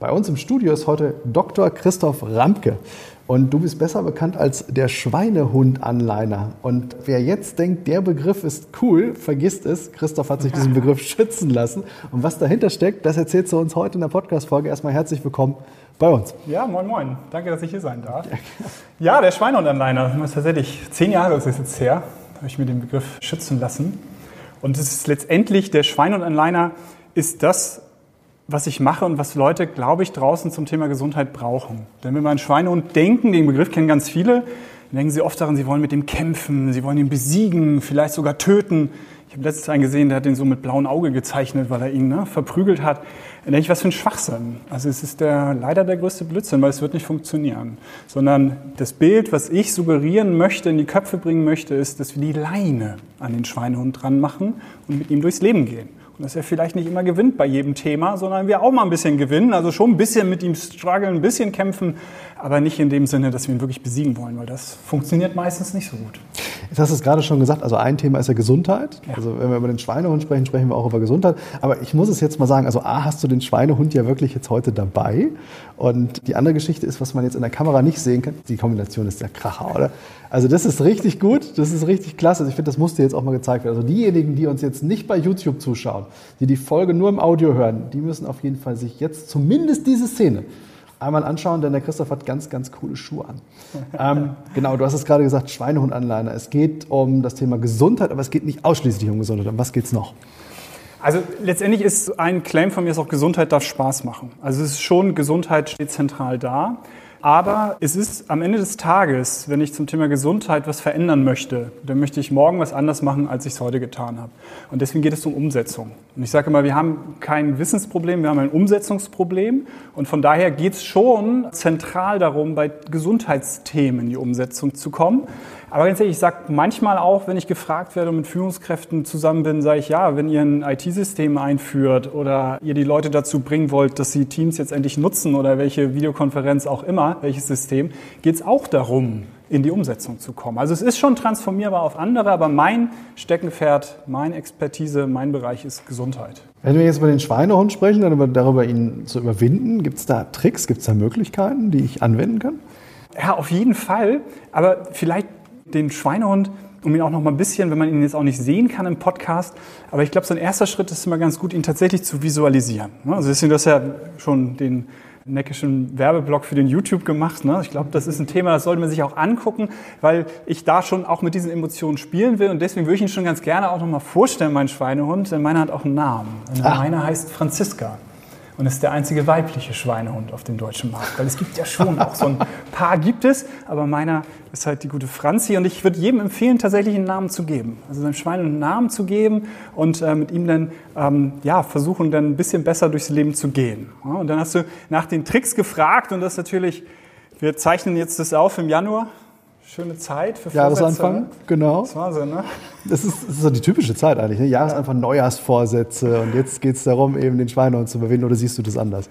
Bei uns im Studio ist heute Dr. Christoph Ramke. Und du bist besser bekannt als der Schweinehund-Anleiner. Und wer jetzt denkt, der Begriff ist cool, vergisst es. Christoph hat sich diesen Begriff schützen lassen. Und was dahinter steckt, das erzählst du uns heute in der Podcast-Folge. Erstmal herzlich willkommen bei uns. Ja, moin, moin. Danke, dass ich hier sein darf. Ja, der Schweinehund-Anleiner. Das ist tatsächlich zehn Jahre ist es jetzt her, habe ich mir den Begriff schützen lassen. Und es ist letztendlich, der Schweinehund-Anleiner ist das, was ich mache und was Leute, glaube ich, draußen zum Thema Gesundheit brauchen. Denn wenn wir an Schweinehund denken, den Begriff kennen ganz viele, dann denken sie oft daran, sie wollen mit dem kämpfen, sie wollen ihn besiegen, vielleicht sogar töten. Ich habe letztens einen gesehen, der hat den so mit blauem Auge gezeichnet, weil er ihn ne, verprügelt hat. Da denke ich, was für ein Schwachsinn. Also es ist der, leider der größte Blödsinn, weil es wird nicht funktionieren. Sondern das Bild, was ich suggerieren möchte, in die Köpfe bringen möchte, ist, dass wir die Leine an den Schweinehund dran machen und mit ihm durchs Leben gehen dass er vielleicht nicht immer gewinnt bei jedem Thema, sondern wir auch mal ein bisschen gewinnen, also schon ein bisschen mit ihm strugglen, ein bisschen kämpfen, aber nicht in dem Sinne, dass wir ihn wirklich besiegen wollen, weil das funktioniert meistens nicht so gut. Jetzt hast du es gerade schon gesagt, also ein Thema ist ja Gesundheit. Ja. Also wenn wir über den Schweinehund sprechen, sprechen wir auch über Gesundheit. Aber ich muss es jetzt mal sagen, also A, hast du den Schweinehund ja wirklich jetzt heute dabei. Und die andere Geschichte ist, was man jetzt in der Kamera nicht sehen kann, die Kombination ist der Kracher, oder? Also das ist richtig gut, das ist richtig klasse. Also ich finde, das musste jetzt auch mal gezeigt werden. Also diejenigen, die uns jetzt nicht bei YouTube zuschauen, die die Folge nur im Audio hören, die müssen auf jeden Fall sich jetzt zumindest diese Szene einmal anschauen, denn der Christoph hat ganz, ganz coole Schuhe an. ähm, genau, du hast es gerade gesagt, Schweinehundanleiner. Es geht um das Thema Gesundheit, aber es geht nicht ausschließlich um Gesundheit. Um was geht es noch? Also letztendlich ist ein Claim von mir ist auch Gesundheit darf Spaß machen. Also es ist schon Gesundheit steht zentral da. Aber es ist am Ende des Tages, wenn ich zum Thema Gesundheit was verändern möchte, dann möchte ich morgen was anders machen, als ich es heute getan habe. Und deswegen geht es um Umsetzung. Und ich sage immer, wir haben kein Wissensproblem, wir haben ein Umsetzungsproblem. Und von daher geht es schon zentral darum, bei Gesundheitsthemen in die Umsetzung zu kommen. Aber ganz ehrlich, ich sage manchmal auch, wenn ich gefragt werde und mit Führungskräften zusammen bin, sage ich, ja, wenn ihr ein IT-System einführt oder ihr die Leute dazu bringen wollt, dass sie Teams jetzt endlich nutzen oder welche Videokonferenz auch immer, welches System, geht es auch darum, in die Umsetzung zu kommen. Also es ist schon transformierbar auf andere, aber mein Steckenpferd, meine Expertise, mein Bereich ist Gesundheit. Wenn wir jetzt über den Schweinehund sprechen, dann darüber ihn zu überwinden, gibt es da Tricks, gibt es da Möglichkeiten, die ich anwenden kann? Ja, auf jeden Fall. Aber vielleicht den Schweinehund, um ihn auch noch mal ein bisschen, wenn man ihn jetzt auch nicht sehen kann im Podcast, aber ich glaube, so ein erster Schritt ist immer ganz gut, ihn tatsächlich zu visualisieren. Ne? Also deswegen, du hast ja schon den neckischen Werbeblock für den YouTube gemacht. Ne? Ich glaube, das ist ein Thema, das sollte man sich auch angucken, weil ich da schon auch mit diesen Emotionen spielen will und deswegen würde ich ihn schon ganz gerne auch noch mal vorstellen, meinen Schweinehund, denn meiner hat auch einen Namen. Meiner heißt Franziska und ist der einzige weibliche Schweinehund auf dem deutschen Markt. Weil es gibt ja schon auch so ein paar gibt es, aber meiner ist halt die gute Franzi und ich würde jedem empfehlen, tatsächlich einen Namen zu geben. Also seinem Schwein einen Namen zu geben und äh, mit ihm dann ähm, ja, versuchen, dann ein bisschen besser durchs Leben zu gehen. Ja, und dann hast du nach den Tricks gefragt und das natürlich, wir zeichnen jetzt das auf im Januar schöne Zeit für Jahresanfang, ne? genau. Das war so, ne? Das ist, das ist so die typische Zeit eigentlich, ne? Jahresanfang, Neujahrsvorsätze und jetzt geht es darum, eben den Schweinehund zu überwinden oder siehst du das anders?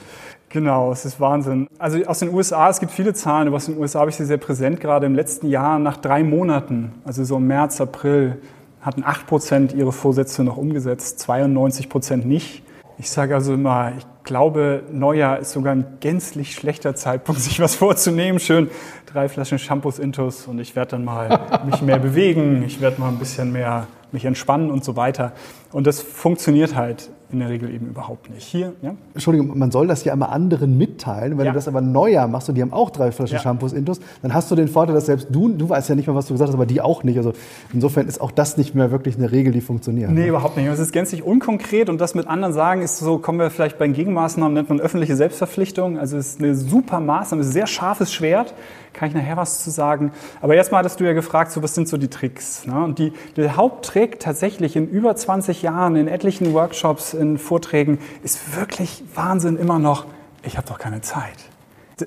Genau, es ist Wahnsinn. Also aus den USA, es gibt viele Zahlen, aber aus den USA habe ich sie sehr präsent, gerade im letzten Jahr nach drei Monaten, also so im März, April, hatten 8 Prozent ihre Vorsätze noch umgesetzt, 92 Prozent nicht. Ich sage also immer, ich glaube, Neujahr ist sogar ein gänzlich schlechter Zeitpunkt, sich was vorzunehmen. Schön drei Flaschen Shampoos intus und ich werde dann mal mich mehr bewegen, ich werde mal ein bisschen mehr mich entspannen und so weiter. Und das funktioniert halt in der Regel eben überhaupt nicht. Hier, ja? Entschuldigung, man soll das ja immer anderen mitteilen. Wenn ja. du das aber Neujahr machst und die haben auch drei Flaschen ja. Shampoos intus, dann hast du den Vorteil, dass selbst du, du weißt ja nicht mehr, was du gesagt hast, aber die auch nicht. Also insofern ist auch das nicht mehr wirklich eine Regel, die funktioniert. Nee, ne? überhaupt nicht. Es ist gänzlich unkonkret und das mit anderen sagen ist so, kommen wir vielleicht bei den Gegenmaßnahmen, nennt man öffentliche Selbstverpflichtung. Also es ist eine super Maßnahme, ein sehr scharfes Schwert kann ich nachher was zu sagen. Aber erstmal hattest du ja gefragt, so was sind so die Tricks? Ne? Und die, der Haupttrick tatsächlich in über 20 Jahren, in etlichen Workshops, in Vorträgen, ist wirklich Wahnsinn immer noch, ich habe doch keine Zeit.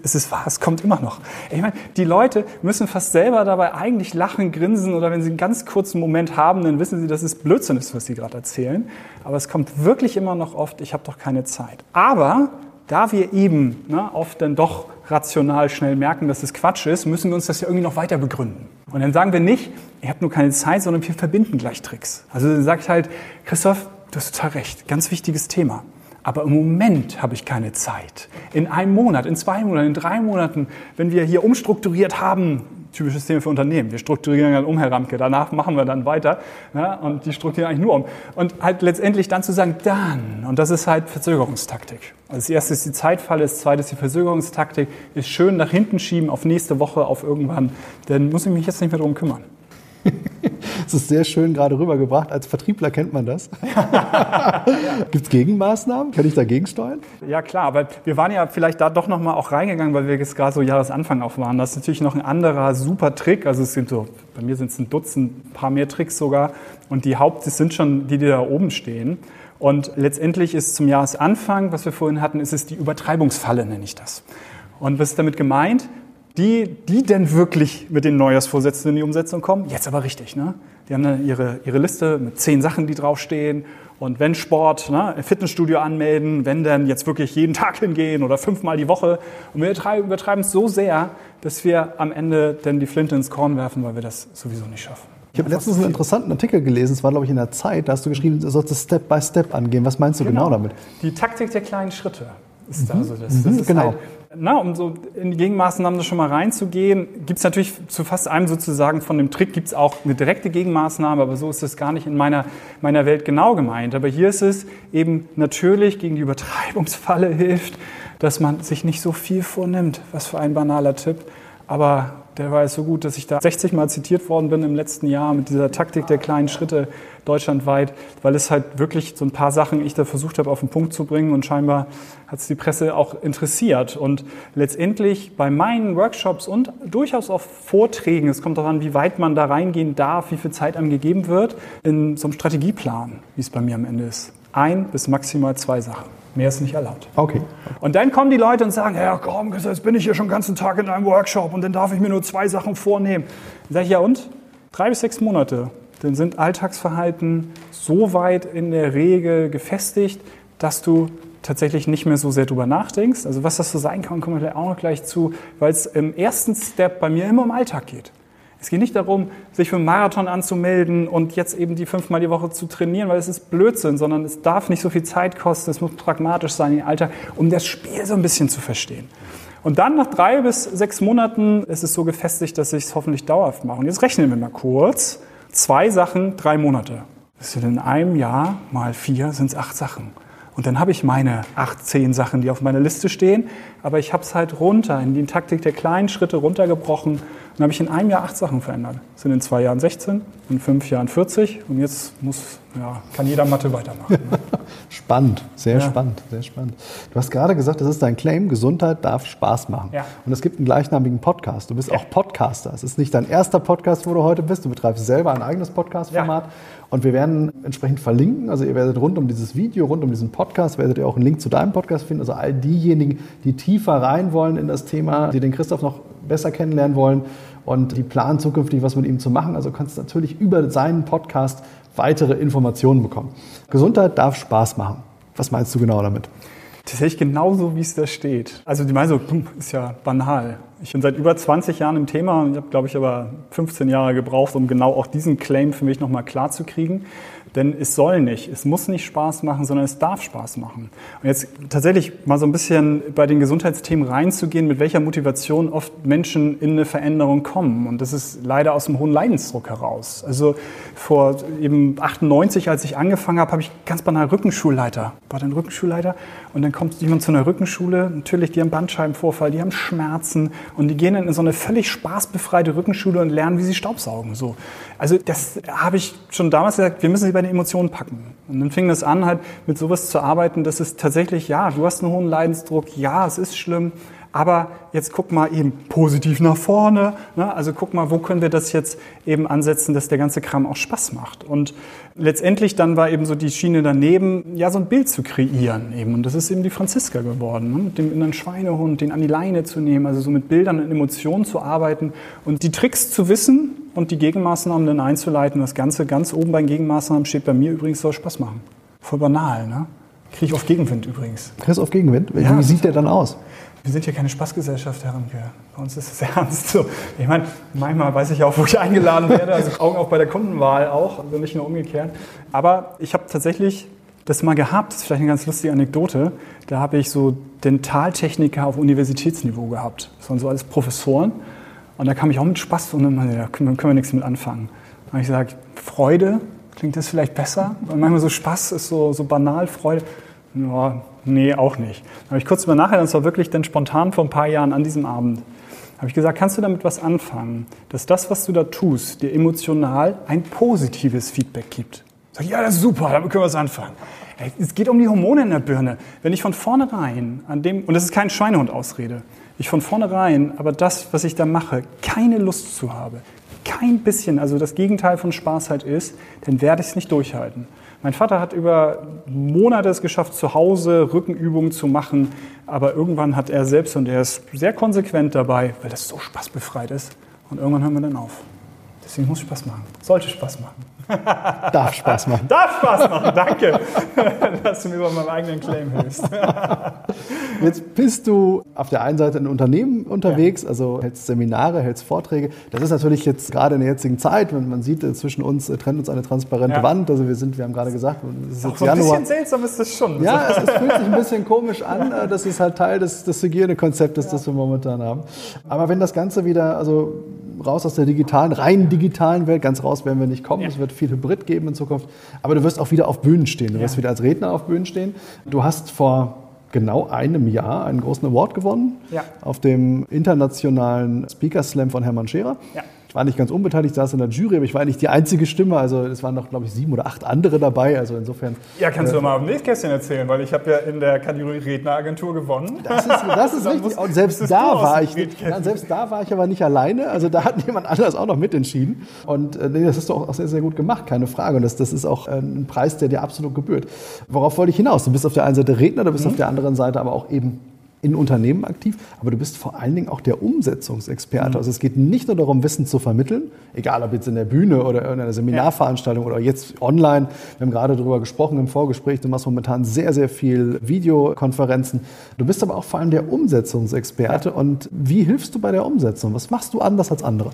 Es ist wahr, es kommt immer noch. Ich meine, die Leute müssen fast selber dabei eigentlich lachen, grinsen oder wenn sie einen ganz kurzen Moment haben, dann wissen sie, dass es Blödsinn ist, was sie gerade erzählen. Aber es kommt wirklich immer noch oft, ich habe doch keine Zeit. Aber da wir eben ne, oft dann doch rational schnell merken, dass es Quatsch ist, müssen wir uns das ja irgendwie noch weiter begründen. Und dann sagen wir nicht, ihr habt nur keine Zeit, sondern wir verbinden gleich Tricks. Also dann sagt halt, Christoph, du hast total recht, ganz wichtiges Thema. Aber im Moment habe ich keine Zeit. In einem Monat, in zwei Monaten, in drei Monaten, wenn wir hier umstrukturiert haben, typisches Thema für Unternehmen. Wir strukturieren dann um, Herr Ramke, danach machen wir dann weiter ja, und die strukturieren eigentlich nur um. Und halt letztendlich dann zu sagen, dann, und das ist halt Verzögerungstaktik. Also das erste ist die Zeitfalle, das zweite ist die Verzögerungstaktik, ist schön nach hinten schieben auf nächste Woche, auf irgendwann, dann muss ich mich jetzt nicht mehr darum kümmern. Das ist sehr schön gerade rübergebracht. Als Vertriebler kennt man das. Gibt es Gegenmaßnahmen? Kann ich dagegen steuern? Ja klar, aber wir waren ja vielleicht da doch nochmal auch reingegangen, weil wir jetzt gerade so Jahresanfang auf waren. Das ist natürlich noch ein anderer super Trick. Also es sind so, bei mir sind es ein Dutzend, ein paar mehr Tricks sogar. Und die Haupt, das sind schon die, die da oben stehen. Und letztendlich ist zum Jahresanfang, was wir vorhin hatten, ist es die Übertreibungsfalle, nenne ich das. Und was ist damit gemeint? Die, die denn wirklich mit den Neujahrsvorsätzen in die Umsetzung kommen, jetzt aber richtig. Ne? Die haben dann ihre, ihre Liste mit zehn Sachen, die draufstehen. Und wenn Sport, ne, Fitnessstudio anmelden, wenn dann jetzt wirklich jeden Tag hingehen oder fünfmal die Woche. Und wir übertreiben es so sehr, dass wir am Ende dann die Flinte ins Korn werfen, weil wir das sowieso nicht schaffen. Ich habe letztens einen interessanten Artikel gelesen, es war glaube ich in der Zeit, da hast du geschrieben, du sollst es Step by Step angehen. Was meinst du genau, genau damit? Die Taktik der kleinen Schritte ist mhm. also das. das mhm, genau. Halt, na, um so in die Gegenmaßnahmen schon mal reinzugehen, gibt es natürlich zu fast einem sozusagen von dem Trick gibt es auch eine direkte Gegenmaßnahme, aber so ist es gar nicht in meiner, meiner Welt genau gemeint. Aber hier ist es eben natürlich gegen die Übertreibungsfalle hilft, dass man sich nicht so viel vornimmt. Was für ein banaler Tipp. Aber der war jetzt so gut, dass ich da 60 Mal zitiert worden bin im letzten Jahr mit dieser Taktik der kleinen Schritte deutschlandweit, weil es halt wirklich so ein paar Sachen ich da versucht habe auf den Punkt zu bringen und scheinbar hat es die Presse auch interessiert. Und letztendlich bei meinen Workshops und durchaus auch Vorträgen, es kommt darauf an, wie weit man da reingehen darf, wie viel Zeit einem gegeben wird, in so einem Strategieplan, wie es bei mir am Ende ist. Ein bis maximal zwei Sachen. Mehr ist nicht erlaubt. Okay. Und dann kommen die Leute und sagen, ja komm, jetzt bin ich hier schon den ganzen Tag in einem Workshop und dann darf ich mir nur zwei Sachen vornehmen. Dann sage ich, ja und? Drei bis sechs Monate. Dann sind Alltagsverhalten so weit in der Regel gefestigt, dass du tatsächlich nicht mehr so sehr drüber nachdenkst. Also was das so sein kann, kommen wir auch noch gleich zu, weil es im ersten Step bei mir immer um Alltag geht. Es geht nicht darum, sich für einen Marathon anzumelden und jetzt eben die fünfmal die Woche zu trainieren, weil es ist Blödsinn, sondern es darf nicht so viel Zeit kosten, es muss pragmatisch sein im Alltag, um das Spiel so ein bisschen zu verstehen. Und dann nach drei bis sechs Monaten ist es so gefestigt, dass ich es hoffentlich dauerhaft mache. Und jetzt rechnen wir mal kurz. Zwei Sachen, drei Monate. Das sind in einem Jahr mal vier, sind es acht Sachen. Und dann habe ich meine acht, zehn Sachen, die auf meiner Liste stehen, aber ich habe es halt runter, in die Taktik der kleinen Schritte runtergebrochen dann habe ich in einem Jahr acht Sachen verändert. Das sind in zwei Jahren 16, in fünf Jahren 40 und jetzt muss, ja, kann jeder Mathe weitermachen. Ne? spannend, sehr ja. spannend, sehr spannend. Du hast gerade gesagt, das ist dein Claim, Gesundheit darf Spaß machen. Ja. Und es gibt einen gleichnamigen Podcast. Du bist ja. auch Podcaster. Es ist nicht dein erster Podcast, wo du heute bist. Du betreibst selber ein eigenes Podcast-Format. Und wir werden entsprechend verlinken. Also ihr werdet rund um dieses Video, rund um diesen Podcast, werdet ihr auch einen Link zu deinem Podcast finden. Also all diejenigen, die tiefer rein wollen in das Thema, die den Christoph noch besser kennenlernen wollen, und die planen zukünftig, was mit ihm zu machen. Also kannst du natürlich über seinen Podcast weitere Informationen bekommen. Gesundheit darf Spaß machen. Was meinst du genau damit? Tatsächlich genauso, wie es da steht. Also die meinen so, ist ja banal. Ich bin seit über 20 Jahren im Thema und ich habe, glaube ich, aber 15 Jahre gebraucht, um genau auch diesen Claim für mich nochmal klar zu kriegen. Denn es soll nicht, es muss nicht Spaß machen, sondern es darf Spaß machen. Und jetzt tatsächlich mal so ein bisschen bei den Gesundheitsthemen reinzugehen, mit welcher Motivation oft Menschen in eine Veränderung kommen. Und das ist leider aus dem hohen Leidensdruck heraus. Also vor eben 98, als ich angefangen habe, habe ich ganz banal Rückenschulleiter. War dann Rückenschulleiter und dann kommt jemand zu einer Rückenschule, natürlich, die haben Bandscheibenvorfall, die haben Schmerzen und die gehen dann in so eine völlig spaßbefreite Rückenschule und lernen, wie sie Staubsaugen. So. Also das habe ich schon damals gesagt, wir müssen sie bei den Emotionen packen. Und dann fing das an, halt mit sowas zu arbeiten, dass es tatsächlich, ja, du hast einen hohen Leidensdruck, ja, es ist schlimm, Aber jetzt guck mal eben positiv nach vorne. Ne? Also guck mal, wo können wir das jetzt eben ansetzen, dass der ganze Kram auch Spaß macht. Und letztendlich dann war eben so die Schiene daneben, ja, so ein Bild zu kreieren eben. Und das ist eben die Franziska geworden, ne? mit dem inneren Schweinehund, den an die Leine zu nehmen, also so mit Bildern und Emotionen zu arbeiten und die Tricks zu wissen und die Gegenmaßnahmen dann einzuleiten. Das Ganze ganz oben bei den Gegenmaßnahmen steht bei mir übrigens, soll Spaß machen. Voll banal, ne? Kriege ich auf Gegenwind übrigens. Kriegst du auf Gegenwind? Wie ja, sieht der dann aus? Wir sind hier keine Spaßgesellschaft, Herr Ramke. Bei uns ist es ernst. So, ich meine, manchmal weiß ich auch, wo ich eingeladen werde, also Augen auch bei der Kundenwahl auch, also nicht nur umgekehrt. Aber ich habe tatsächlich das mal gehabt, das ist vielleicht eine ganz lustige Anekdote. Da habe ich so Dentaltechniker auf Universitätsniveau gehabt. Das waren so alles Professoren. Und da kam ich auch mit Spaß und dann, ja, können, können wir nichts mit anfangen. Da habe ich gesagt, Freude, klingt das vielleicht besser? Und manchmal so Spaß ist so, so banal, Freude. Ja, nee, auch nicht. Da habe ich kurz über nachgedacht, das war wirklich dann spontan vor ein paar Jahren an diesem Abend. habe ich gesagt, kannst du damit was anfangen, dass das, was du da tust, dir emotional ein positives Feedback gibt? Sag ich, ja, das ist super, damit können wir was anfangen. Es geht um die Hormone in der Birne. Wenn ich von vornherein an dem, und das ist kein Schweinehund-Ausrede, ich von vornherein aber das, was ich da mache, keine Lust zu habe, kein bisschen, also das Gegenteil von Spaß halt ist, dann werde ich es nicht durchhalten. Mein Vater hat über Monate es geschafft, zu Hause Rückenübungen zu machen, aber irgendwann hat er selbst, und er ist sehr konsequent dabei, weil das so spaßbefreit ist, und irgendwann hören wir dann auf. Deswegen muss Spaß machen. Sollte Spaß machen. Darf Spaß machen. Darf Spaß machen, danke, dass du mir bei meinem eigenen Claim hilfst. Jetzt bist du auf der einen Seite in Unternehmen unterwegs, ja. also hältst Seminare, hältst Vorträge. Das ist natürlich jetzt gerade in der jetzigen Zeit, wenn man sieht, zwischen uns äh, trennt uns eine transparente ja. Wand. Also wir sind, wir haben gerade gesagt, es ist, jetzt Januar. Ein bisschen seltsam ist das schon. Ja, es, es, fühlt sich ein bisschen komisch an. Äh, das ist halt Teil des, des Hygienekonzeptes, ja. das wir momentan haben. Aber wenn das Ganze wieder, also raus aus der digitalen, rein digitalen Welt. Ganz raus werden wir nicht kommen. Ja. Es wird viel Hybrid geben in Zukunft. Aber du wirst auch wieder auf Bühnen stehen. Du ja. wirst wieder als Redner auf Bühnen stehen. Du hast vor genau einem Jahr einen großen Award gewonnen ja. auf dem internationalen Speaker Slam von Hermann Scherer. Ja. Ich war nicht ganz unbeteiligt, saß in der Jury, aber ich war nicht die einzige Stimme. Also es waren noch, glaube ich, sieben oder acht andere dabei. Also insofern. Ja, kannst äh, du mal am Nähkästchen erzählen, weil ich habe ja in der Kategorie Redneragentur gewonnen. Das ist, das ist richtig. Und selbst da war ich, ja, selbst da war ich aber nicht alleine. Also da hat jemand anderes auch noch mitentschieden. Und äh, das hast du auch sehr, sehr gut gemacht, keine Frage. Und das, das ist auch äh, ein Preis, der dir absolut gebührt. Worauf wollte ich hinaus? Du bist auf der einen Seite Redner, du bist mhm. auf der anderen Seite aber auch eben in Unternehmen aktiv, aber du bist vor allen Dingen auch der Umsetzungsexperte. Mhm. Also es geht nicht nur darum, Wissen zu vermitteln, egal ob jetzt in der Bühne oder in einer Seminarveranstaltung ja. oder jetzt online. Wir haben gerade darüber gesprochen im Vorgespräch. Du machst momentan sehr, sehr viel Videokonferenzen. Du bist aber auch vor allem der Umsetzungsexperte. Ja. Und wie hilfst du bei der Umsetzung? Was machst du anders als andere?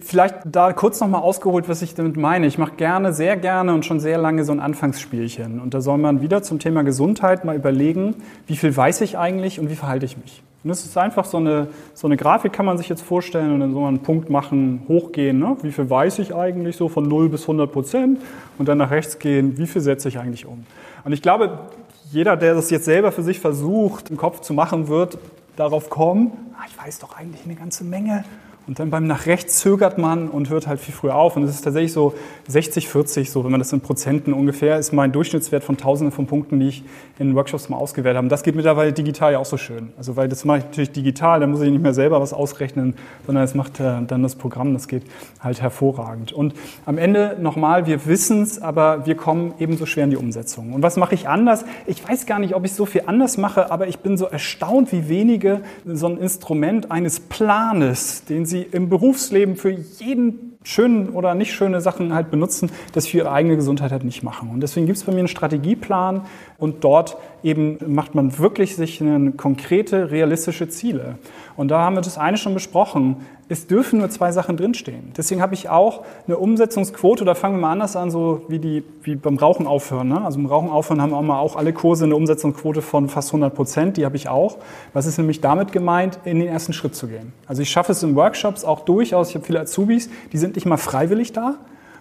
Vielleicht da kurz nochmal ausgeholt, was ich damit meine. Ich mache gerne, sehr gerne und schon sehr lange so ein Anfangsspielchen. Und da soll man wieder zum Thema Gesundheit mal überlegen, wie viel weiß ich eigentlich und wie verhalte ich mich. Und das ist einfach so eine, so eine Grafik, kann man sich jetzt vorstellen und dann soll man einen Punkt machen, hochgehen. Ne? Wie viel weiß ich eigentlich so von 0 bis 100 Prozent und dann nach rechts gehen, wie viel setze ich eigentlich um. Und ich glaube, jeder, der das jetzt selber für sich versucht, im Kopf zu machen, wird darauf kommen, ah, ich weiß doch eigentlich eine ganze Menge und dann beim nach rechts zögert man und hört halt viel früher auf. Und es ist tatsächlich so 60, 40, so wenn man das in Prozenten ungefähr ist, mein Durchschnittswert von Tausenden von Punkten, die ich in Workshops mal ausgewählt habe. Das geht mittlerweile digital ja auch so schön. Also weil das mache ich natürlich digital, da muss ich nicht mehr selber was ausrechnen, sondern das macht äh, dann das Programm, das geht halt hervorragend. Und am Ende nochmal, wir wissen es, aber wir kommen ebenso schwer in die Umsetzung. Und was mache ich anders? Ich weiß gar nicht, ob ich so viel anders mache, aber ich bin so erstaunt, wie wenige so ein Instrument eines Planes, den sie sie im Berufsleben für jeden schönen oder nicht schöne Sachen halt benutzen, das für ihre eigene Gesundheit halt nicht machen. Und deswegen gibt es bei mir einen Strategieplan und dort eben macht man wirklich sich eine konkrete, realistische Ziele. Und da haben wir das eine schon besprochen. Es dürfen nur zwei Sachen drinstehen. Deswegen habe ich auch eine Umsetzungsquote, da fangen wir mal anders an, so wie, die, wie beim Rauchen aufhören. Ne? Also beim Rauchen aufhören haben auch, mal auch alle Kurse eine Umsetzungsquote von fast 100 Prozent, die habe ich auch. Was ist nämlich damit gemeint, in den ersten Schritt zu gehen? Also ich schaffe es in Workshops auch durchaus, ich habe viele Azubis, die sind nicht mal freiwillig da,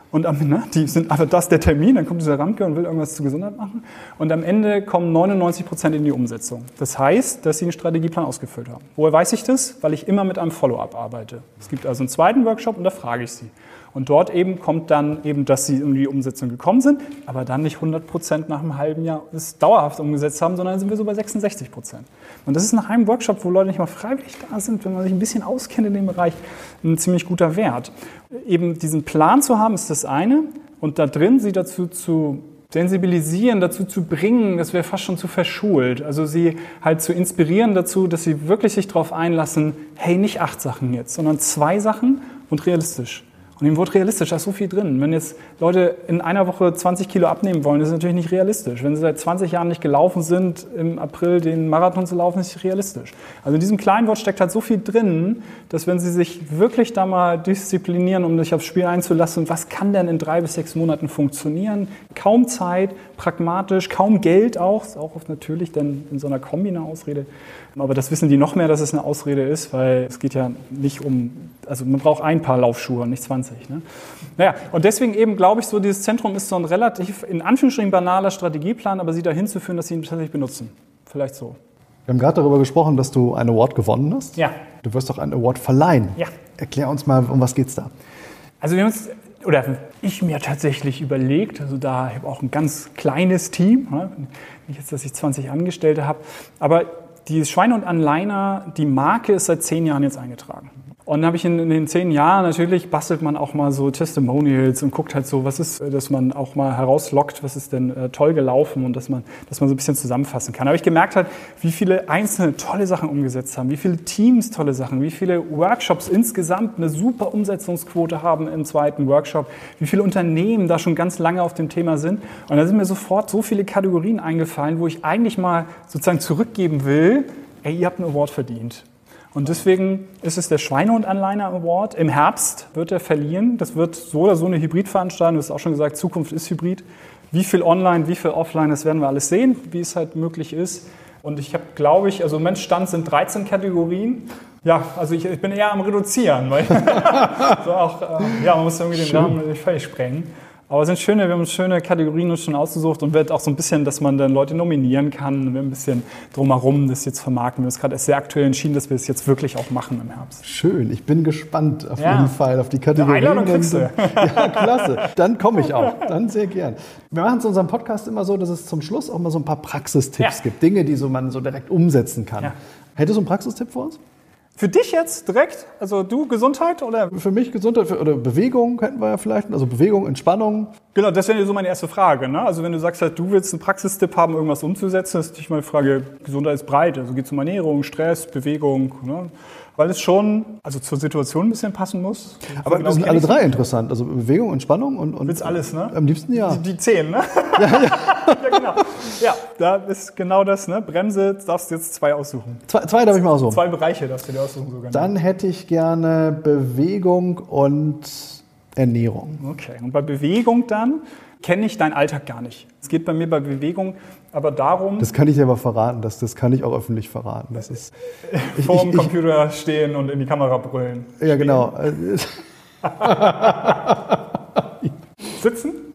und am, ne, die sind einfach das der Termin, dann kommt dieser Ramke und will irgendwas zur Gesundheit machen. Und am Ende kommen 99 Prozent in die Umsetzung. Das heißt, dass sie einen Strategieplan ausgefüllt haben. Woher weiß ich das? Weil ich immer mit einem Follow-up arbeite. Es gibt also einen zweiten Workshop und da frage ich sie. Und dort eben kommt dann eben, dass sie in die Umsetzung gekommen sind, aber dann nicht 100 Prozent nach einem halben Jahr es dauerhaft umgesetzt haben, sondern sind wir so bei 66 Prozent. Und das ist nach einem Workshop, wo Leute nicht mal freiwillig da sind, wenn man sich ein bisschen auskennt in dem Bereich, ein ziemlich guter Wert. Eben diesen Plan zu haben, ist das eine. Und da drin sie dazu zu sensibilisieren, dazu zu bringen, das wäre fast schon zu verschult. Also sie halt zu inspirieren dazu, dass sie wirklich sich darauf einlassen, hey, nicht acht Sachen jetzt, sondern zwei Sachen und realistisch. Und im Wort realistisch, da ist so viel drin. Wenn jetzt Leute in einer Woche 20 Kilo abnehmen wollen, ist natürlich nicht realistisch. Wenn sie seit 20 Jahren nicht gelaufen sind, im April den Marathon zu laufen, ist nicht realistisch. Also in diesem kleinen Wort steckt halt so viel drin, dass wenn sie sich wirklich da mal disziplinieren, um sich aufs Spiel einzulassen, was kann denn in drei bis sechs Monaten funktionieren? Kaum Zeit, pragmatisch, kaum Geld auch, ist auch oft natürlich dann in so einer Kombi eine Ausrede. Aber das wissen die noch mehr, dass es eine Ausrede ist, weil es geht ja nicht um, also man braucht ein paar Laufschuhe nicht 20. Ne? Naja, und deswegen eben glaube ich, so dieses Zentrum ist so ein relativ, in Anführungsstrichen banaler Strategieplan, aber sie dahin zu führen, dass sie ihn tatsächlich benutzen. Vielleicht so. Wir haben gerade darüber gesprochen, dass du einen Award gewonnen hast. Ja. Du wirst doch einen Award verleihen. Ja. Erklär uns mal, um was geht's da? Also wir haben uns, oder ich mir tatsächlich überlegt, also da habe ich auch ein ganz kleines Team, ne? nicht jetzt, dass ich 20 Angestellte habe, aber die Schweine und Anleiner, die Marke ist seit zehn Jahren jetzt eingetragen. Und dann habe ich in, in, den zehn Jahren, natürlich bastelt man auch mal so Testimonials und guckt halt so, was ist, dass man auch mal herauslockt, was ist denn äh, toll gelaufen und dass man, dass man so ein bisschen zusammenfassen kann. Habe ich gemerkt halt, wie viele einzelne tolle Sachen umgesetzt haben, wie viele Teams tolle Sachen, wie viele Workshops insgesamt eine super Umsetzungsquote haben im zweiten Workshop, wie viele Unternehmen da schon ganz lange auf dem Thema sind. Und da sind mir sofort so viele Kategorien eingefallen, wo ich eigentlich mal sozusagen zurückgeben will, ey, ihr habt einen Award verdient. Und deswegen ist es der Schweinehund-Anliner Award. Im Herbst wird er verliehen. Das wird so oder so eine Hybridveranstaltung. Du hast auch schon gesagt, Zukunft ist Hybrid. Wie viel online, wie viel offline, das werden wir alles sehen, wie es halt möglich ist. Und ich habe, glaube ich, also im Moment Stand sind 13 Kategorien. Ja, also ich, ich bin eher am Reduzieren, weil so auch, äh, ja, man muss irgendwie den Schön. Rahmen völlig sprengen. Aber es sind schöne, wir haben uns schöne Kategorien uns schon ausgesucht und wird auch so ein bisschen, dass man dann Leute nominieren kann. Wir haben ein bisschen drumherum das jetzt vermarkten. Wir haben uns gerade erst sehr aktuell entschieden, dass wir es jetzt wirklich auch machen im Herbst. Schön, ich bin gespannt auf Ja. jeden Fall auf die Kategorien. Eine Einladung kriegst du. Ja, klasse. Dann komme ich auch. Dann sehr gern. Wir machen es in unserem Podcast immer so, dass es zum Schluss auch mal so ein paar Praxistipps Ja. gibt. Dinge, die so man so direkt umsetzen kann. Ja. Hättest du einen Praxistipp für uns? Für dich jetzt direkt, also du Gesundheit oder? Für mich Gesundheit oder Bewegung hätten wir ja vielleicht. Also Bewegung, Entspannung. Genau, das wäre so meine erste Frage. Ne? Also wenn du sagst, halt, du willst einen Praxistipp haben, irgendwas umzusetzen, ist natürlich meine Frage, Gesundheit ist breit. Also geht es um Ernährung, Stress, Bewegung. Ne? Weil es schon also zur Situation ein bisschen passen muss. Aber das sind alle drei interessant. Also Bewegung, Entspannung und, und Willst alles, ne? am liebsten ja. Die, die zehn, ne? Ja, ja. ja, genau. Ja, da ist genau das, ne? Bremse, darfst du jetzt zwei aussuchen. Zwei, zwei darf ich mal so. Zwei Bereiche darfst du dir aussuchen sogar. Dann hätte ich gerne Bewegung und Ernährung. Okay, und bei Bewegung dann kenne ich deinen Alltag gar nicht. Es geht bei mir bei Bewegung aber darum, Das kann ich dir aber verraten. Das, das kann ich auch öffentlich verraten. Das ist, ich, vor dem ich, ich, Computer stehen und in die Kamera brüllen. ja, genau.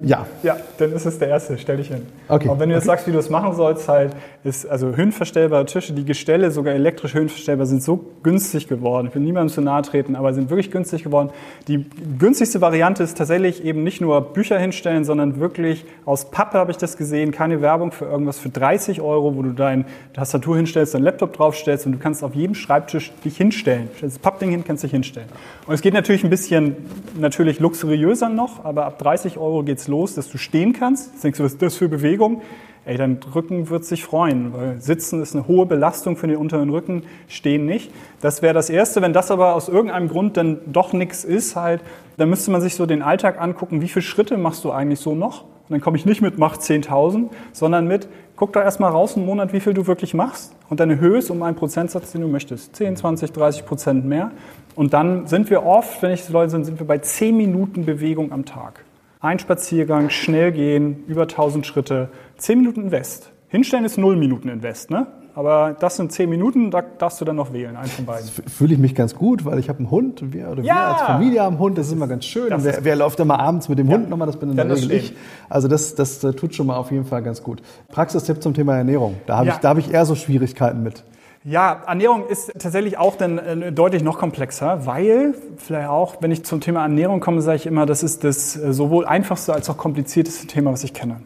Ja, Ja, dann ist es der erste, stell dich hin. Okay. Und wenn du jetzt sagst, wie du es machen sollst, halt, ist also höhenverstellbare Tische, die Gestelle, sogar elektrisch höhenverstellbar, sind so günstig geworden. Ich will niemandem zu nahe treten, aber sind wirklich günstig geworden. Die günstigste Variante ist tatsächlich eben nicht nur Bücher hinstellen, sondern wirklich aus Pappe habe ich das gesehen, keine Werbung für irgendwas für 30 Euro, wo du deine Tastatur hinstellst, deinen Laptop draufstellst und du kannst auf jedem Schreibtisch dich hinstellen. Stellst das Pappding hin, kannst dich hinstellen. Und es geht natürlich ein bisschen natürlich luxuriöser noch, aber ab 30 Euro geht's los, dass du stehen kannst. Jetzt denkst du, was ist das für Bewegung? Ey, dein Rücken wird sich freuen, weil Sitzen ist eine hohe Belastung für den unteren Rücken, Stehen nicht. Das wäre das Erste. Wenn das aber aus irgendeinem Grund dann doch nichts ist, halt, dann müsste man sich so den Alltag angucken, wie viele Schritte machst du eigentlich so noch? Und dann komme ich nicht mit, mach 10.000, sondern mit, guck doch erstmal raus einen Monat, wie viel du wirklich machst und dann erhöhst um einen Prozentsatz, den du möchtest. 10, 20, 30 Prozent mehr. Und dann sind wir oft, wenn ich so Leute sind, sind wir bei 10 Minuten Bewegung am Tag. Ein Spaziergang, schnell gehen, über 1000 Schritte, 10 Minuten Invest. Hinstellen ist 0 Minuten Invest, ne? Aber das sind 10 Minuten, da darfst du dann noch wählen, einen von beiden. fühle ich mich ganz gut, weil ich habe einen Hund. und Wir, oder wir Ja! als Familie haben einen Hund, das ist immer ganz schön. Und wer, wer läuft immer abends mit dem Hund nochmal? Das bin in der Dann Regel ich. Also das, das äh, tut schon mal auf jeden Fall ganz gut. Praxistipp zum Thema Ernährung. Da habe Ja. ich, da habe ich eher so Schwierigkeiten mit. Ja, Ernährung ist tatsächlich auch dann äh, deutlich noch komplexer, weil vielleicht auch, wenn ich zum Thema Ernährung komme, sage ich immer, das ist das äh, sowohl einfachste als auch komplizierteste Thema, was ich kenne.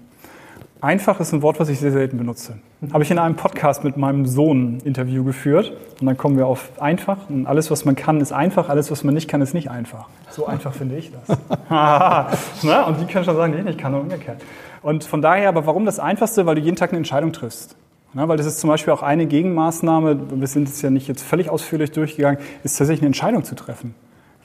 Einfach ist ein Wort, was ich sehr selten benutze. Habe ich in einem Podcast mit meinem Sohn ein Interview geführt und dann kommen wir auf einfach und alles, was man kann, ist einfach, alles, was man nicht kann, ist nicht einfach. So einfach finde ich das. Na, und die können schon sagen, nee, ich kann nur umgekehrt. Und von daher, aber warum das Einfachste? Weil du jeden Tag eine Entscheidung triffst. Ja, weil das ist zum Beispiel auch eine Gegenmaßnahme, wir sind es ja nicht jetzt völlig ausführlich durchgegangen, ist tatsächlich eine Entscheidung zu treffen.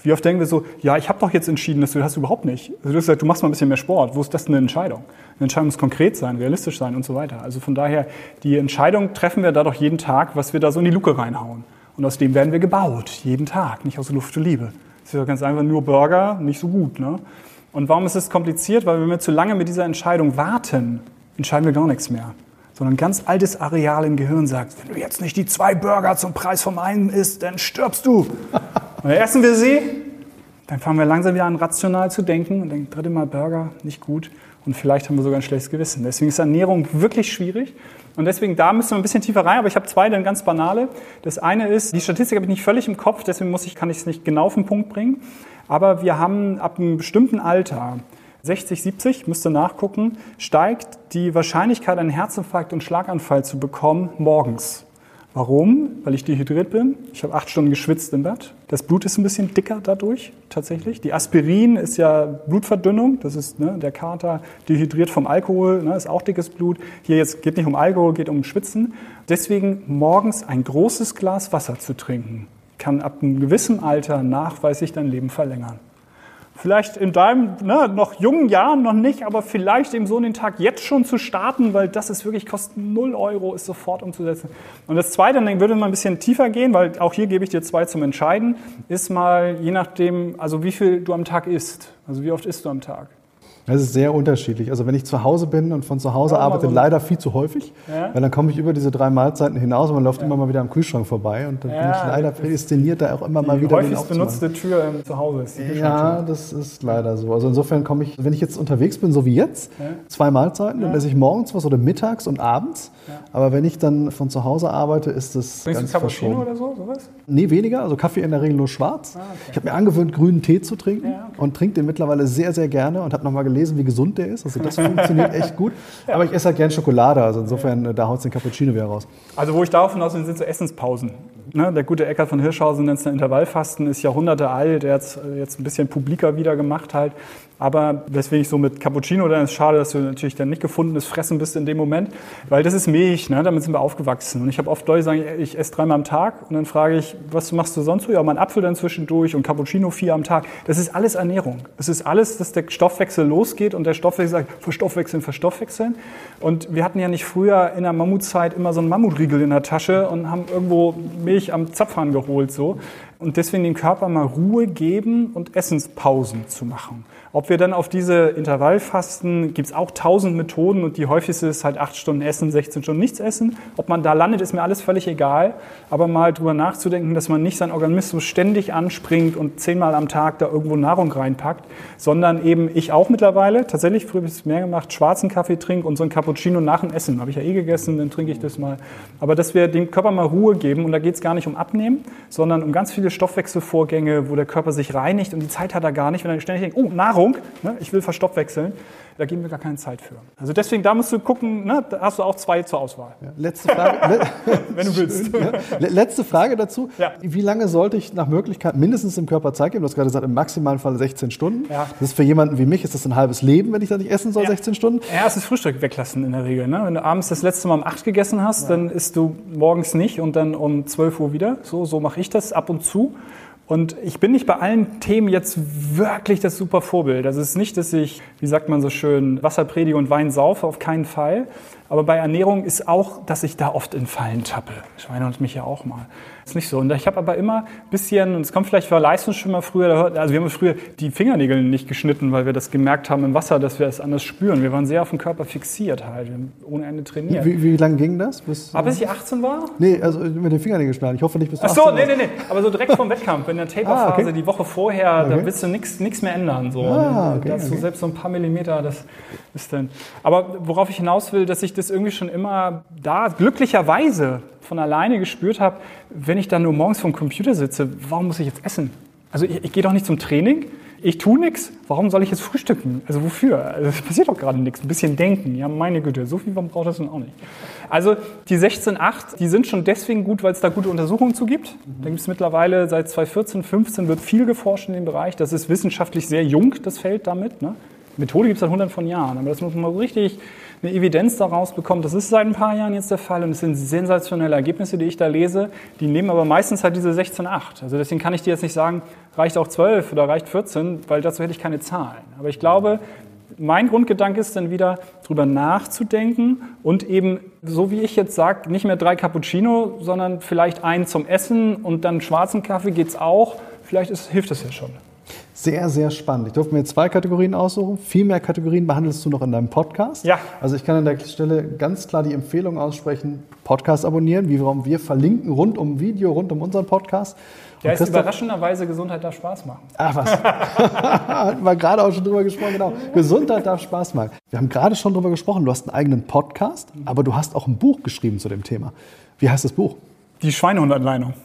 Wie oft denken wir so, ja, ich habe doch jetzt entschieden, dass du hast du überhaupt nicht. Also du hast gesagt, du machst mal ein bisschen mehr Sport. Wo ist das eine Entscheidung? Eine Entscheidung muss konkret sein, realistisch sein und so weiter. Also von daher, die Entscheidung treffen wir da doch jeden Tag, was wir da so in die Luke reinhauen. Und aus dem werden wir gebaut, jeden Tag, nicht aus Luft und Liebe. Das ist ja ganz einfach nur Burger, nicht so gut. Ne? Und warum ist es kompliziert? Weil wenn wir zu lange mit dieser Entscheidung warten, entscheiden wir gar nichts mehr sondern ein ganz altes Areal im Gehirn sagt, wenn du jetzt nicht die zwei Burger zum Preis vom einen isst, dann stirbst du. Und dann essen wir sie, dann fangen wir langsam wieder an, rational zu denken und denken, dritte Mal Burger, nicht gut. Und vielleicht haben wir sogar ein schlechtes Gewissen. Deswegen ist Ernährung wirklich schwierig. Und deswegen, da müssen wir ein bisschen tiefer rein, aber ich habe zwei dann ganz banale. Das eine ist, die Statistik habe ich nicht völlig im Kopf, deswegen muss ich, kann ich es nicht genau auf den Punkt bringen. Aber wir haben ab einem bestimmten Alter 60, 70, müsste nachgucken, steigt die Wahrscheinlichkeit, einen Herzinfarkt und Schlaganfall zu bekommen, morgens. Warum? Weil ich dehydriert bin. Ich habe acht Stunden geschwitzt im Bett. Das Blut ist ein bisschen dicker dadurch, tatsächlich. Die Aspirin ist ja Blutverdünnung. Das ist ne, der Kater dehydriert vom Alkohol, ne, ist auch dickes Blut. Hier jetzt geht nicht um Alkohol, geht um Schwitzen. Deswegen morgens ein großes Glas Wasser zu trinken, kann ab einem gewissen Alter nachweislich dein Leben verlängern. Vielleicht in deinem ne, noch jungen Jahren noch nicht, aber vielleicht eben so in den Tag jetzt schon zu starten, weil das ist wirklich, kostet 0 Euro, ist sofort umzusetzen. Und das Zweite, dann würde man ein bisschen tiefer gehen, weil auch hier gebe ich dir zwei zum Entscheiden, ist mal je nachdem, also wie viel du am Tag isst. Also wie oft isst du am Tag? Das ist sehr unterschiedlich. Also wenn ich zu Hause bin und von zu Hause ja, arbeite, so leider viel zu häufig, ja. weil dann komme ich über diese drei Mahlzeiten hinaus und man läuft ja. immer mal wieder am Kühlschrank vorbei und dann bin ich leider prädestiniert, da auch immer mal wieder die häufigst benutzte Tür im Zuhause ist die Ja, das ist leider so. Also insofern komme ich, wenn ich jetzt unterwegs bin, so wie jetzt, zwei Mahlzeiten, dann esse ich morgens was oder mittags und abends. Aber wenn ich dann von zu Hause arbeite, ist das Bringst ganz du Cappuccino oder so, sowas? Nee, weniger. Also Kaffee in der Regel nur schwarz. Ah, okay. Ich habe mir angewöhnt, grünen Tee zu trinken okay. und trinke den mittlerweile sehr, sehr gerne und habe nochmal gelesen, wie gesund der ist. Also das funktioniert echt gut. Ja. Aber ich esse halt gern Schokolade, also insofern, ja. da haut es den Cappuccino wieder raus. Also wo ich darauf hinaus bin, sind so Essenspausen. Ne, der gute Eckart von Hirschhausen nennt es Intervallfasten, ist Jahrhunderte alt, der hat es jetzt ein bisschen publiker wieder gemacht halt. Aber weswegen ich so mit Cappuccino, dann ist schade, dass du natürlich dann nicht gefundenes Fressen bist in dem Moment, weil das ist Milch, ne? damit sind wir aufgewachsen. Und ich habe oft Leute, die sagen, ich esse dreimal am Tag und dann frage ich, was machst du sonst so? Ja, mein Apfel dann zwischendurch und Cappuccino vier am Tag. Das ist alles Ernährung. Es ist alles, dass der Stoffwechsel losgeht und der Stoffwechsel sagt, verstoffwechseln, verstoffwechseln. Und wir hatten ja nicht früher in der Mammutzeit immer so einen Mammutriegel in der Tasche und haben irgendwo Milch am Zapfhahn geholt so. Und deswegen dem Körper mal Ruhe geben und Essenspausen zu machen. Ob wir dann auf diese Intervallfasten, gibt es auch tausend Methoden und die häufigste ist halt acht Stunden essen, 16 Stunden nichts essen. Ob man da landet, ist mir alles völlig egal. Aber mal drüber nachzudenken, dass man nicht sein Organismus ständig anspringt und zehnmal am Tag da irgendwo Nahrung reinpackt, sondern eben ich auch mittlerweile, tatsächlich früher habe ich es mehr gemacht, schwarzen Kaffee trinke und so ein Cappuccino nach dem Essen. Habe ich ja eh gegessen, dann trinke ich das mal. Aber dass wir dem Körper mal Ruhe geben und da geht es gar nicht um Abnehmen, sondern um ganz viele Stoffwechselvorgänge, wo der Körper sich reinigt und die Zeit hat er gar nicht, wenn er ständig denkt, oh, Nahrung, Nahrung, ne, ich will verstoffwechseln, da geben wir gar keine Zeit für. Also deswegen, da musst du gucken, ne, da hast du auch zwei zur Auswahl. Ja, letzte Frage. Wenn du willst. Ja. Letzte Frage dazu. Ja. Wie lange sollte ich nach Möglichkeit mindestens im Körper Zeit geben? Du hast gerade gesagt, im maximalen Fall 16 Stunden. Das ist für jemanden wie mich, ist das ein halbes Leben, wenn ich da nicht essen soll, 16 Stunden? Ja, es ist Frühstück weglassen in der Regel. Ne? Wenn du abends das letzte Mal um 8 gegessen hast, dann isst du morgens nicht und dann um 12 Uhr wieder. So, so mache ich das ab und zu. Und ich bin nicht bei allen Themen jetzt wirklich das super Vorbild. Es ist nicht, dass ich, wie sagt man so schön, Wasser predige und Wein saufe, auf keinen Fall. Aber bei Ernährung ist auch, dass ich da oft in Fallen tappe. Schweine und mich ja auch mal. Ist nicht so. Und ich habe aber immer ein bisschen, und es kommt vielleicht für Leistungsschwimmer früher, also wir haben früher die Fingernägel nicht geschnitten, weil wir das gemerkt haben im Wasser, dass wir es anders spüren. Wir waren sehr auf den Körper fixiert halt, wir haben ohne Ende trainiert. Wie, wie lange ging das? Bis, aber bis ich 18 war? Nee, also mit den Fingernägeln schneiden. Ich hoffe nicht bis Ach so, nee, nee, nee. Aber so direkt vom Wettkampf, in der Taperphase, ah, okay. die Woche vorher, okay. da willst du nichts mehr ändern. So. Ah, okay, da hast du selbst so ein paar Millimeter, das ist dann. Aber worauf ich hinaus will, dass ich das das irgendwie schon immer da, glücklicherweise von alleine gespürt habe, wenn ich dann nur morgens vom Computer sitze, warum muss ich jetzt essen? Also ich, ich gehe doch nicht zum Training, ich tue nichts, warum soll ich jetzt frühstücken? Also wofür? Also es passiert doch gerade nichts. Ein bisschen denken, ja meine Güte, so viel braucht das denn auch nicht. Also die 16.8, die sind schon deswegen gut, weil es da gute Untersuchungen zu gibt. Da gibt es mittlerweile seit 2014, 15 wird viel geforscht in dem Bereich. Das ist wissenschaftlich sehr jung, das Feld damit. Ne? Methode gibt es seit hunderten von Jahren, aber das muss man so richtig eine Evidenz daraus bekommen. Das ist seit ein paar Jahren jetzt der Fall und es sind sensationelle Ergebnisse, die ich da lese. Die nehmen aber meistens halt diese 16,8. Also deswegen kann ich dir jetzt nicht sagen, reicht auch 12 oder reicht 14, weil dazu hätte ich keine Zahlen. Aber ich glaube, mein Grundgedanke ist dann wieder, drüber nachzudenken und eben, so wie ich jetzt sage, nicht mehr drei Cappuccino, sondern vielleicht einen zum Essen und dann schwarzen Kaffee geht's auch. Vielleicht ist, hilft das ja schon. Sehr, sehr spannend. Ich durfte mir zwei Kategorien aussuchen. Viel mehr Kategorien behandelst du noch in deinem Podcast. Ja. Also ich kann an der Stelle ganz klar die Empfehlung aussprechen, Podcast abonnieren, wie warum wir verlinken rund um Video, rund um unseren Podcast. Der ist überraschenderweise Gesundheit darf Spaß machen. Ach was. Hatten wir gerade auch schon drüber gesprochen, genau. Gesundheit darf Spaß machen. Wir haben gerade schon drüber gesprochen, du hast einen eigenen Podcast, aber du hast auch ein Buch geschrieben zu dem Thema. Wie heißt das Buch? Die Schweinehundanleitung.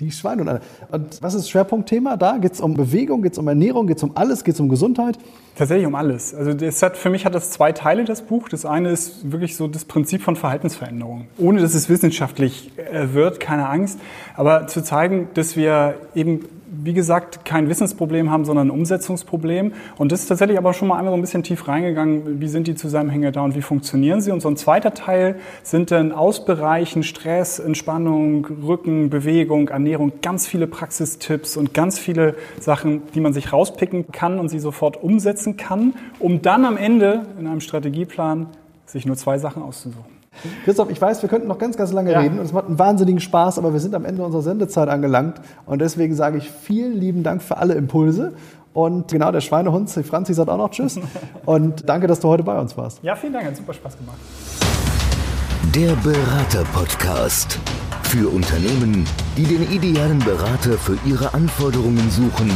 Die Schweine und alle. Und was ist das Schwerpunktthema da? Geht es um Bewegung, geht es um Ernährung, geht es um alles, geht es um Gesundheit? Tatsächlich um alles. Also das hat, für mich hat das zwei Teile, das Buch. Das eine ist wirklich so das Prinzip von Verhaltensveränderung. Ohne dass es wissenschaftlich äh, wird, keine Angst. Aber zu zeigen, dass wir eben wie gesagt, kein Wissensproblem haben, sondern ein Umsetzungsproblem. Und das ist tatsächlich aber schon mal einmal so ein bisschen tief reingegangen, wie sind die Zusammenhänge da und wie funktionieren sie. Und so ein zweiter Teil sind dann Ausbereichen, Stress, Entspannung, Rücken, Bewegung, Ernährung, ganz viele Praxistipps und ganz viele Sachen, die man sich rauspicken kann und sie sofort umsetzen kann, um dann am Ende in einem Strategieplan sich nur zwei Sachen auszusuchen. Christoph, ich weiß, wir könnten noch ganz, ganz lange ja. reden und es macht einen wahnsinnigen Spaß, aber wir sind am Ende unserer Sendezeit angelangt und deswegen sage ich vielen lieben Dank für alle Impulse und genau, der Schweinehund, Franzi sagt auch noch Tschüss und danke, dass du heute bei uns warst. Ja, vielen Dank, hat super Spaß gemacht. Der Berater-Podcast. Für Unternehmen, die den idealen Berater für ihre Anforderungen suchen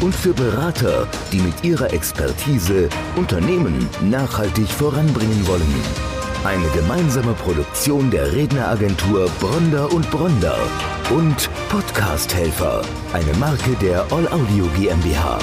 und für Berater, die mit ihrer Expertise Unternehmen nachhaltig voranbringen wollen. Eine gemeinsame Produktion der Redneragentur Bronder und Bronder und Podcast Helfer, eine Marke der All Audio GmbH.